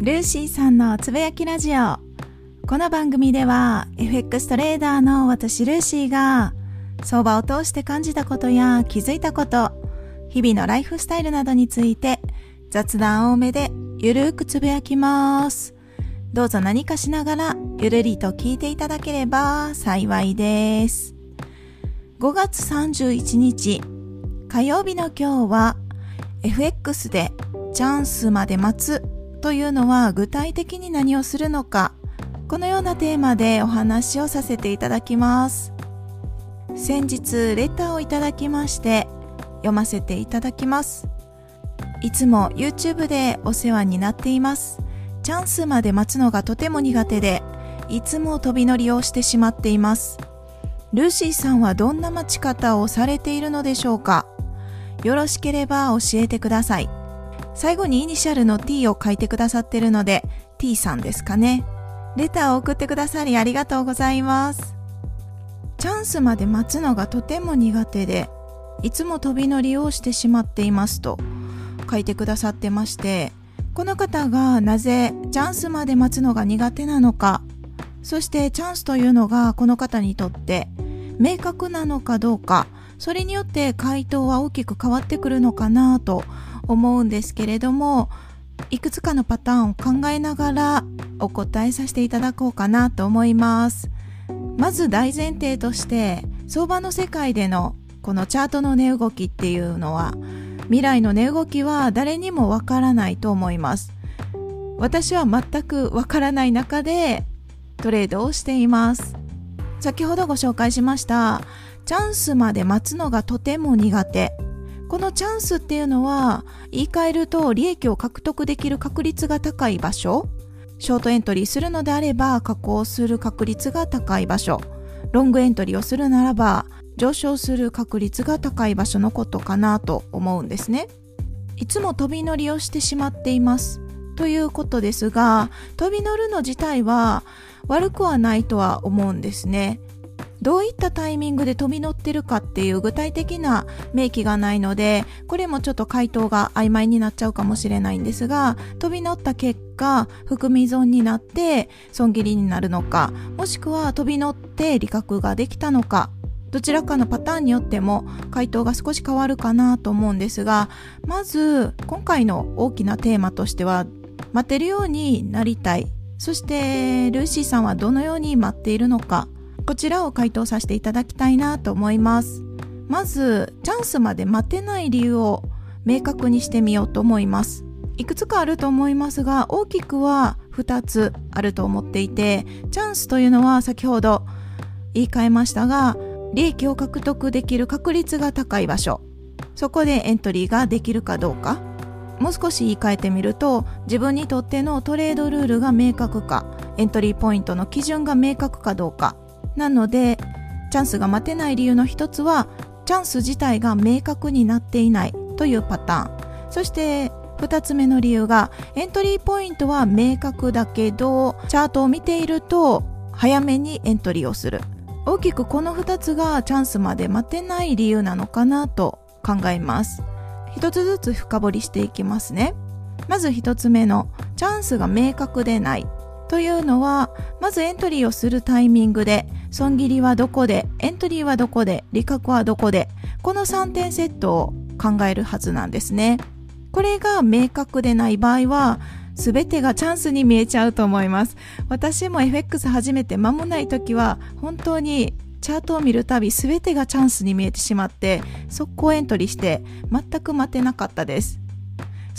ルーシーさんのつぶやきラジオ。この番組では FX トレーダーの私ルーシーが相場を通して感じたことや気づいたこと、日々のライフスタイルなどについて雑談多めでゆるーくつぶやきます。どうぞ何かしながらゆるりと聞いていただければ幸いです。5月31日火曜日の今日は FX でチャンスまで待つというのは具体的に何をするのかこのようなテーマでお話をさせていただきます。先日レターをいただきまして読ませていただきます。いつも YouTube でお世話になっています。チャンスまで待つのがとても苦手でいつも飛び乗りをしてしまっています。ルーシーさんはどんな待ち方をされているのでしょうか？よろしければ教えてください。最後にイニシャルの t を書いてくださってるので t さんですかね。レターを送ってくださりありがとうございます。チャンスまで待つのがとても苦手で、いつも飛び乗りをしてしまっていますと書いてくださってまして、この方がなぜチャンスまで待つのが苦手なのか、そしてチャンスというのがこの方にとって明確なのかどうか、それによって回答は大きく変わってくるのかなと思うんですけれどもいくつかのパターンを考えながらお答えさせていただこうかなと思います。まず大前提として相場の世界でのこのチャートの値動きっていうのは未来の値動きは誰にもわからないと思います。私は全くわからない中でトレードをしています。先ほどご紹介しましたチャンスまで待つのがとても苦手。このチャンスっていうのは言い換えると利益を獲得できる確率が高い場所。ショートエントリーするのであれば加工する確率が高い場所。ロングエントリーをするならば上昇する確率が高い場所のことかなと思うんですね。いつも飛び乗りをしてしまっています。ということですが飛び乗るの自体は悪くはないとは思うんですね。どういったタイミングで飛び乗ってるかっていう具体的な明記がないのでこれもちょっと回答が曖昧になっちゃうかもしれないんですが飛び乗った結果含み損になって損切りになるのかもしくは飛び乗って利確ができたのかどちらかのパターンによっても回答が少し変わるかなと思うんですがまず今回の大きなテーマとしては待てるようになりたい。そしてルーシーさんはどのように待っているのか。こちらを回答させていただきたいなと思います。まずチャンスまで待てない理由を明確にしてみようと思います。いくつかあると思いますが大きくは2つあると思っていてチャンスというのは先ほど言い換えましたが利益を獲得できる確率が高い場所。そこでエントリーができるかどうか。もう少し言い換えてみると自分にとってのトレードルールが明確かエントリーポイントの基準が明確かどうか。なのでチャンスが待てない理由の一つはチャンス自体が明確になっていないというパターン。そして2つ目の理由がエントリーポイントは明確だけどチャートを見ていると早めにエントリーをする。大きくこの2つがチャンスまで待てない理由なのかなと考えます。一つずつ深掘りしていきますね。まず1つ目のチャンスが明確でない。というのはまずエントリーをするタイミングで損切りはどこでエントリーはどこで利確はどこでこの3点セットを考えるはずなんですね。これが明確でない場合は全てがチャンスに見えちゃうと思います。私も FX 始めて間もない時は本当にチャートを見るたび全てがチャンスに見えてしまって速攻エントリーして全く待てなかったです。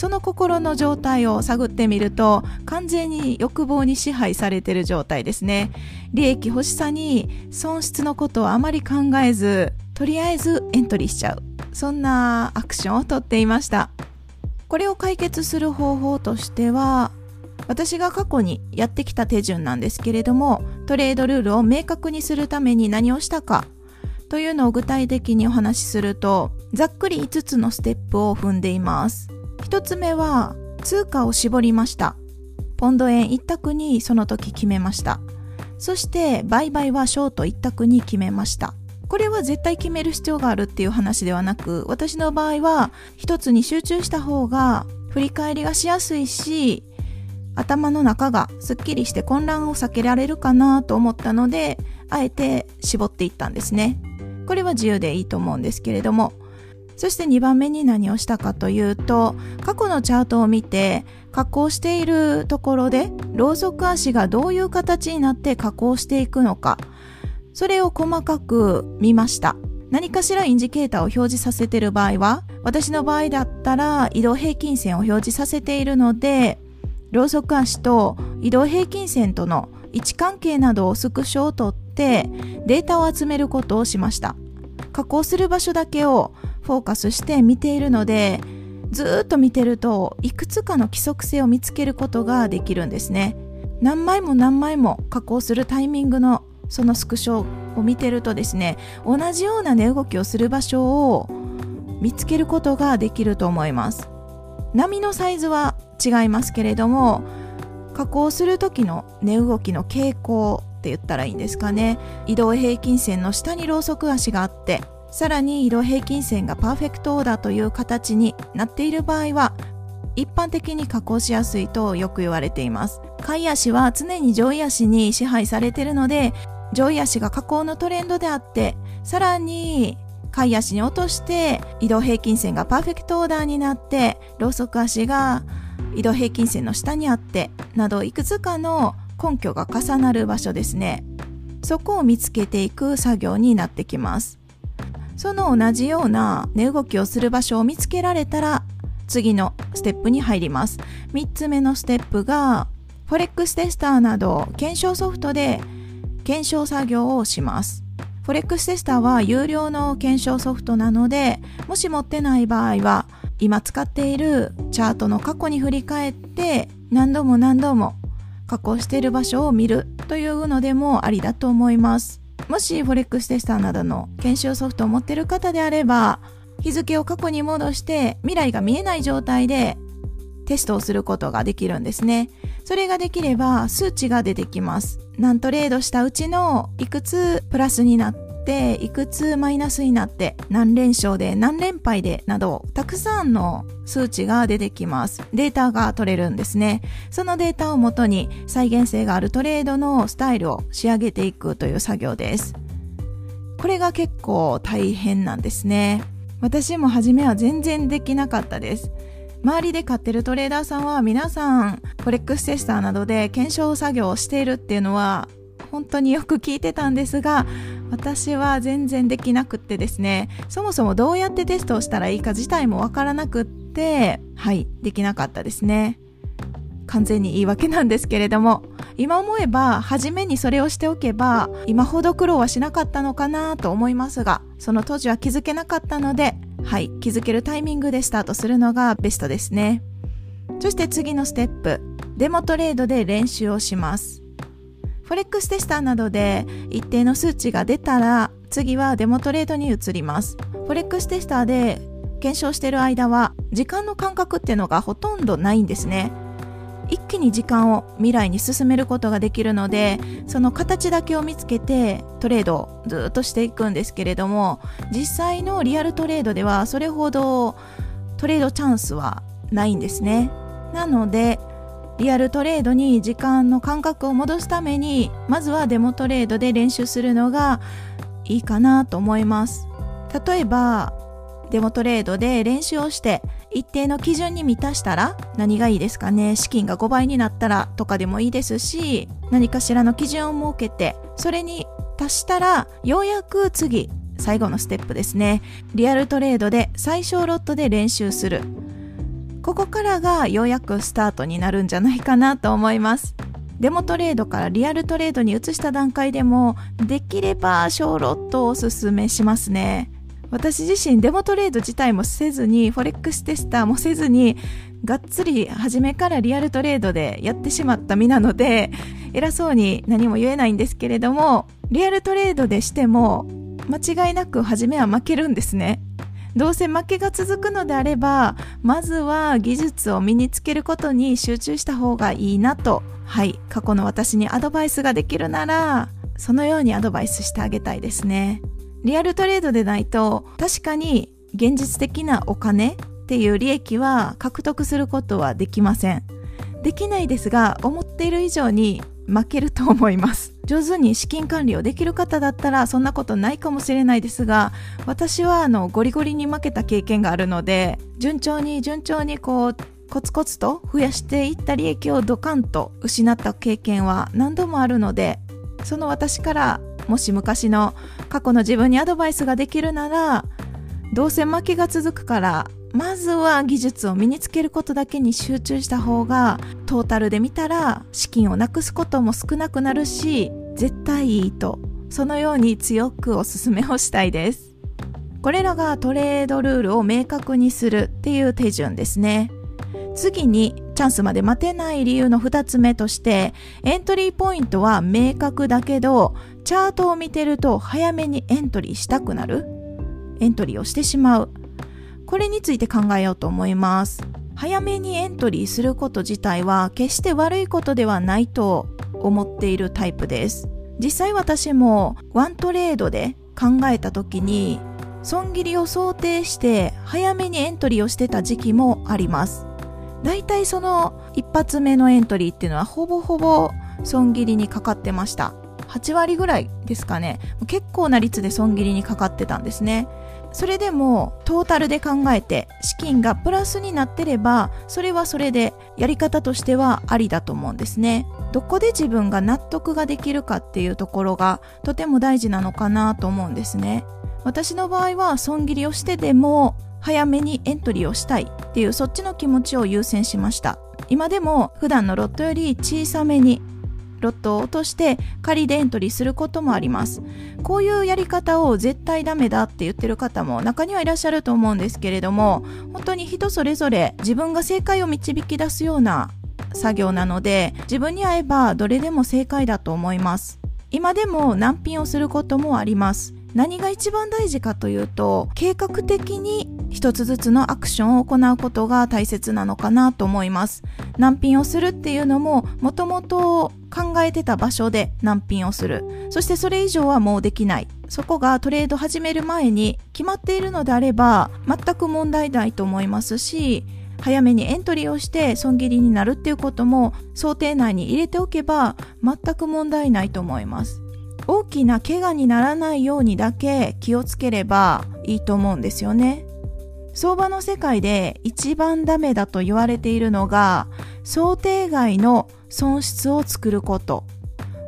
その心の状態を探ってみると完全に欲望に支配されている状態ですね。利益欲しさに損失のことをあまり考えずとりあえずエントリーしちゃう。そんなアクションをとっていました。これを解決する方法としては私が過去にやってきた手順なんですけれどもトレードルールを明確にするために何をしたかというのを具体的にお話しするとざっくり5つのステップを踏んでいます。1つ目は通貨を絞りました。ポンド円一択にその時決めました。そして売買はショート一択に決めました。これは絶対決める必要があるっていう話ではなく私の場合は一つに集中した方が振り返りがしやすいし頭の中がすっきりして混乱を避けられるかなと思ったので、あえて絞っていったんですね。これは自由でいいと思うんですけれども、そして2番目に何をしたかというと、過去のチャートを見て、加工しているところで、ロウソク足がどういう形になって加工していくのか、それを細かく見ました。何かしらインジケーターを表示させている場合は、私の場合だったら移動平均線を表示させているので、ロウソク足と移動平均線との位置関係などをスクショを取ってデータを集めることをしました。加工する場所だけをフォーカスして見ているのでずっと見てるといくつかの規則性を見つけることができるんですね。何枚も何枚も加工するタイミングのそのスクショを見てるとですね同じような値動きをする場所を見つけることができると思います。波のサイズは違いますけれども加工する時の値動きの傾向って言ったらいいんですかね。移動平均線の下にロウソク足があってさらに移動平均線がパーフェクトオーダーという形になっている場合は一般的に加工しやすいとよく言われています。下位足は常に上位足に支配されているので上位足が加工のトレンドであってさらに下位足に落として移動平均線がパーフェクトオーダーになってロウソク足が移動平均線の下にあってなどいくつかの根拠が重なる場所ですね。そこを見つけていく作業になってきます。その同じような値動きをする場所を見つけられたら次のステップに入ります3つ目のステップがフォレックステスターなど検証ソフトで検証作業をしますフォレックステスターは有料の検証ソフトなのでもし持ってない場合は今使っているチャートの過去に振り返って何度も何度も加工している場所を見るというのでもありだと思います。もしフォレックステスターなどの研修ソフトを持ってる方であれば日付を過去に戻して未来が見えない状態でテストをすることができるんですね。それができれば数値が出てきます。何トレードしたうちのいくつプラスになっっていくつマイナスになって何連勝で何連敗でなどたくさんの数値が出てきます。データが取れるんですね。そのデータをもとに再現性があるトレードのスタイルを仕上げていくという作業です。これが結構大変なんですね。私も初めは全然できなかったです。周りで買ってるトレーダーさんは皆さんフォレックステスターなどで検証作業をしているっていうのは本当によく聞いてたんですが私は全然できなくってですねそもそもどうやってテストをしたらいいか自体もわからなくってはいできなかったですね。完全に言い訳なんですけれども今思えば初めにそれをしておけば今ほど苦労はしなかったのかなと思いますがその当時は気づけなかったのではい気づけるタイミングでスタートするのがベストですね。そして次のステップデモトレードで練習をします。フォレックステスターなどで一定の数値が出たら次はデモトレードに移ります。フォレックステスターで検証している間は時間の感覚っていうのがほとんどないんですね。一気に時間を未来に進めることができるのでその形だけを見つけてトレードをずっとしていくんですけれども実際のリアルトレードではそれほどトレードチャンスはないんですねなのでリアルトレードに時間の感覚を戻すためにまずはデモトレードで練習するのがいいかなと思います。例えばデモトレードで練習をして一定の基準に満たしたら何がいいですかね？資金が5倍になったらとかでもいいですし何かしらの基準を設けてそれに達したらようやく次最後のステップですね。リアルトレードで最小ロットで練習する。ここからがようやくスタートになるんじゃないかなと思います。デモトレードからリアルトレードに移した段階でもできれば小ロットをおすすめしますね。私自身デモトレード自体もせずにフォレックステスターもせずにがっつり初めからリアルトレードでやってしまった身なので偉そうに何も言えないんですけれどもリアルトレードでしても間違いなく初めは負けるんですね。どうせ負けが続くのであればまずは技術を身につけることに集中した方がいいなと。はい。過去の私にアドバイスができるならそのようにアドバイスしてあげたいですね。リアルトレードでないと確かに現実的なお金っていう利益は獲得することはできません。できないですが思っている以上に負けると思います。上手に資金管理をできる方だったらそんなことないかもしれないですが私はあのゴリゴリに負けた経験があるので順調に順調にこうコツコツと増やしていった利益をドカンと失った経験は何度もあるのでその私からもし昔の過去の自分にアドバイスができるならどうせ負けが続くからまずは技術を身につけることだけに集中した方がトータルで見たら資金をなくすことも少なくなるし絶対いいと。そのように強くお勧めをしたいです。これらがトレードルールを明確にするっていう手順ですね。次にチャンスまで待てない理由の2つ目としてエントリーポイントは明確だけどチャートを見てると早めにエントリーしたくなる。エントリーをしてしまう。これについて考えようと思います。早めにエントリーすること自体は決して悪いことではないと思っているタイプです。実際私もワントレードで考えた時に損切りを想定して早めにエントリーをしてた時期もあります。大体その一発目のエントリーっていうのはほぼほぼ損切りにかかってました。8割ぐらいですかね。結構な率で損切りにかかってたんですね。それでもトータルで考えて資金がプラスになってればそれはそれでやり方としてはありだと思うんですね。どこで自分が納得ができるかっていうところがとても大事なのかなと思うんですね。私の場合は損切りをしてでも早めにエントリーをしたいっていうそっちの気持ちを優先しました。今でも普段のロットより小さめにロットを落として仮でエントリーすることもあります。こういうやり方を絶対ダメだって言ってる方も中にはいらっしゃると思うんですけれども本当に人それぞれ自分が正解を導き出すような作業なので自分に合えばどれでも正解だと思います。今でも難品をすることもあります。何が一番大事かというと計画的に一つずつのアクションを行うことが大切なのかなと思います。難品をするっていうのももともと考えてた場所で難品をする。そしてそれ以上はもうできない。そこがトレード始める前に決まっているのであれば全く問題ないと思いますし早めにエントリーをして損切りになるっていうことも想定内に入れておけば全く問題ないと思います。大きな怪我にならないようにだけ気をつければいいと思うんですよね。相場の世界で一番ダメだと言われているのが想定外の損失を作ること。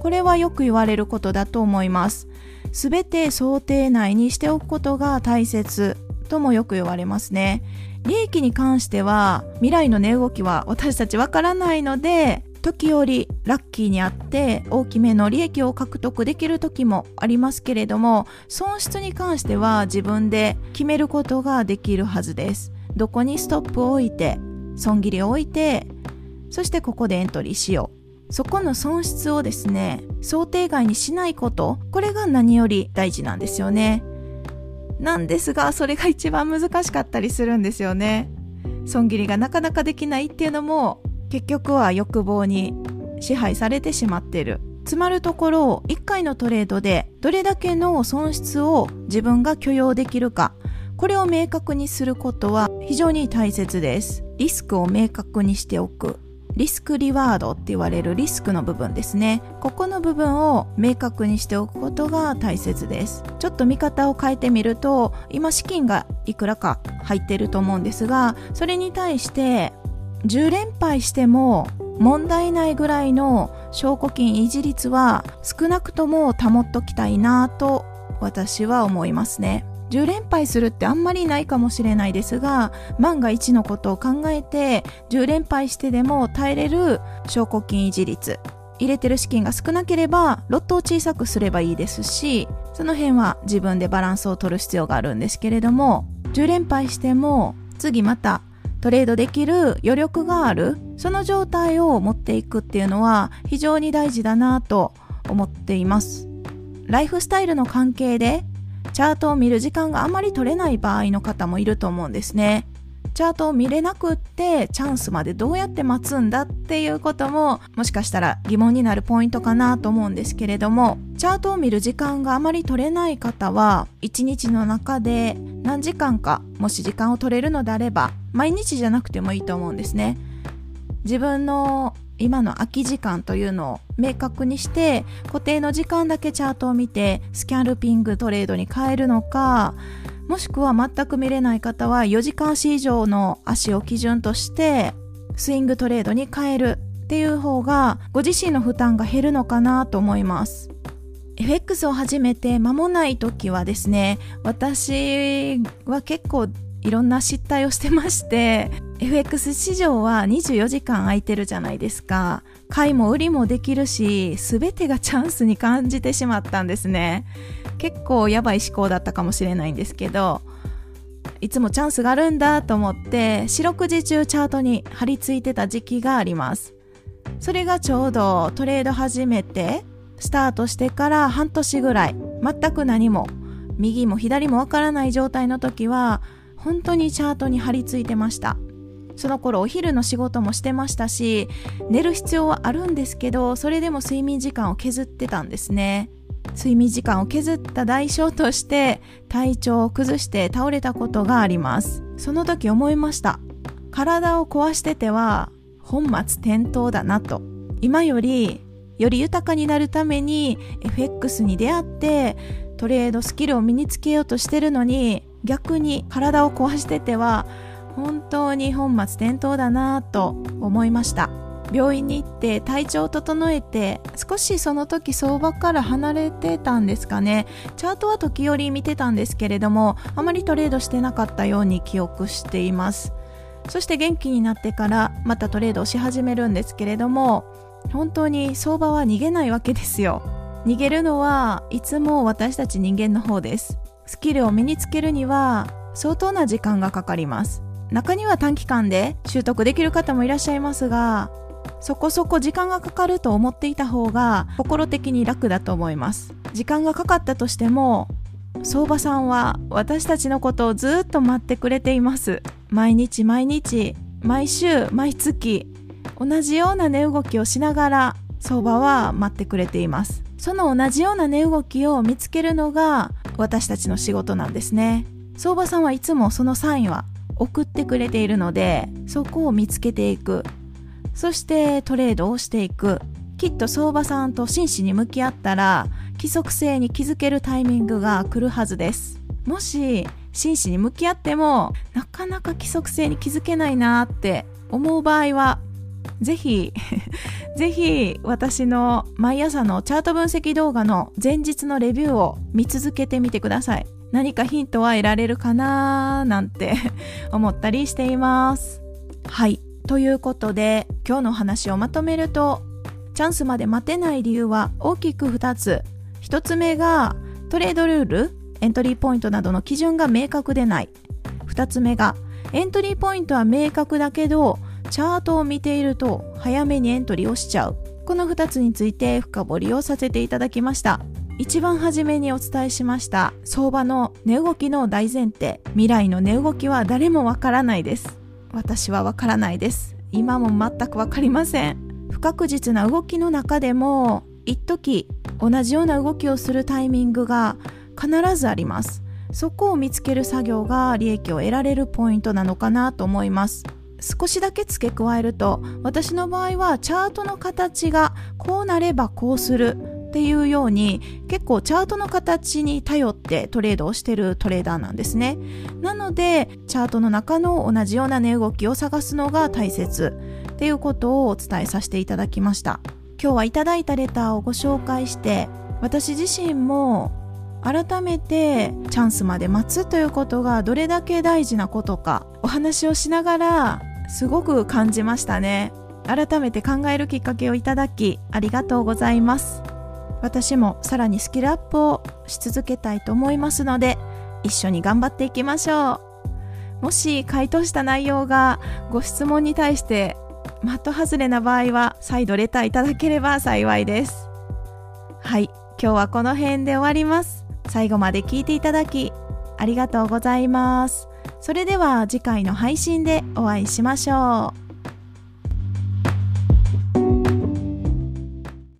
これはよく言われることだと思います。すべて想定内にしておくことが大切ともよく言われますね。利益に関しては未来の値動きは私たちわからないので時折ラッキーにあって大きめの利益を獲得できる時もありますけれども損失に関しては自分で決めることができるはずです。どこにストップを置いて損切りを置いてそしてここでエントリーしよう。そこの損失をですね想定外にしないこと。これが何より大事なんですよね。なんですがそれが一番難しかったりするんですよね。損切りがなかなかできないっていうのも結局は欲望に支配されてしまってる。つまるところ1回のトレードでどれだけの損失を自分が許容できるか。これを明確にすることは非常に大切です。リスクを明確にしておく。リスクリワードって言われるリスクの部分ですねここの部分を明確にしておくことが大切ですちょっと見方を変えてみると今資金がいくらか入ってると思うんですがそれに対して10連敗しても問題ないぐらいの証拠金維持率は少なくとも保っときたいなと私は思いますね。10連敗するってあんまりないかもしれないですが万が一のことを考えて10連敗してでも耐えれる証拠金維持率入れてる資金が少なければロットを小さくすればいいですしその辺は自分でバランスを取る必要があるんですけれども10連敗しても次またトレードできる余力があるその状態を持っていくっていうのは非常に大事だなと思っています。ライフスタイルの関係でチャートを見る時間があまり取れない場合の方もいると思うんですね。チャートを見れなくってチャンスまでどうやって待つんだっていうことももしかしたら疑問になるポイントかなと思うんですけれどもチャートを見る時間があまり取れない方は1日の中で何時間かもし時間を取れるのであれば毎日じゃなくてもいいと思うんですね。自分の今の空き時間というのを明確にして固定の時間だけチャートを見てスキャルピングトレードに変えるのかもしくは全く見れない方は4時間足以上の足を基準としてスイングトレードに変えるっていう方がご自身の負担が減るのかなと思います。FX を始めて間もない時はですね、私は結構いろんな失態をしてまして、FX 市場は24時間空いてるじゃないですか。買いも売りもできるし、すべてがチャンスに感じてしまったんですね。結構やばい思考だったかもしれないんですけど、いつもチャンスがあるんだと思って四六時中チャートに張り付いてた時期がありますそれがちょうどトレード始めてスタートしてから半年ぐらい全く何も右も左もわからない状態の時は本当にチャートに張り付いてました。その頃お昼の仕事もしてましたし寝る必要はあるんですけどそれでも睡眠時間を削ってたんですね。睡眠時間を削った代償として体調を崩して倒れたことがあります。その時思いました。体を壊してては本末転倒だなと。今よりより豊かになるために FX に出会ってトレードスキルを身につけようとしてるのに逆に体を壊してては本当に本末転倒だなと思いました。病院に行って体調を整えて少しその時相場から離れてたんですかね。チャートは時折見てたんですけれどもあまりトレードしてなかったように記憶しています。そして元気になってからまたトレードをし始めるんですけれども本当に相場は逃げないわけですよ。逃げるのはいつも私たち人間の方です。スキルを身につけるには相当な時間がかかります。中には短期間で習得できる方もいらっしゃいますがそこそこ時間がかかると思っていた方が心的に楽だと思います。時間がかかったとしても相場さんは私たちのことをずっと待ってくれています。毎日毎日毎週毎月同じような値動きをしながら相場は待ってくれています。その同じような値動きを見つけるのが私たちの仕事なんですね。相場さんはいつもそのサインは送ってくれているのでそこを見つけていく。そしてトレードをしていく。きっと相場さんと真摯に向き合ったら規則性に気づけるタイミングが来るはずです。もし真摯に向き合ってもなかなか規則性に気づけないなって思う場合はぜひ ぜひ私の毎朝のチャート分析動画の前日のレビューを見続けてみてください。何かヒントは得られるかななんて 思ったりしています。はい。ということで今日の話をまとめるとチャンスまで待てない理由は大きく2つ。1つ目がトレードルールエントリーポイントなどの基準が明確でない。2つ目がエントリーポイントは明確だけどチャートを見ていると早めにエントリーをしちゃう。この2つについて深掘りをさせていただきました。一番初めにお伝えしました相場の値動きの大前提。未来の値動きは誰もわからないです。私はわからないです。今も全くわかりません。不確実な動きの中でも一時同じような動きをするタイミングが必ずあります。そこを見つける作業が利益を得られるポイントなのかなと思います。少しだけ付け加えると私の場合はチャートの形がこうなればこうするっていうように結構チャートの形に頼ってトレードをしてるトレーダーなんですね。なのでチャートの中の同じような値動きを探すのが大切っていうことをお伝えさせていただきました。今日はいただいたレターをご紹介して私自身も改めてチャンスまで待つということがどれだけ大事なことかお話をしながらすごく感じましたね。改めて考えるきっかけをいただきありがとうございます。私もさらにスキルアップをし続けたいと思いますので一緒に頑張っていきましょう。もし回答した内容がご質問に対して的外れな場合は再度レターいただければ幸いです。はい今日はこの辺で終わります。最後まで聞いていただきありがとうございます。それでは次回の配信でお会いしましょう。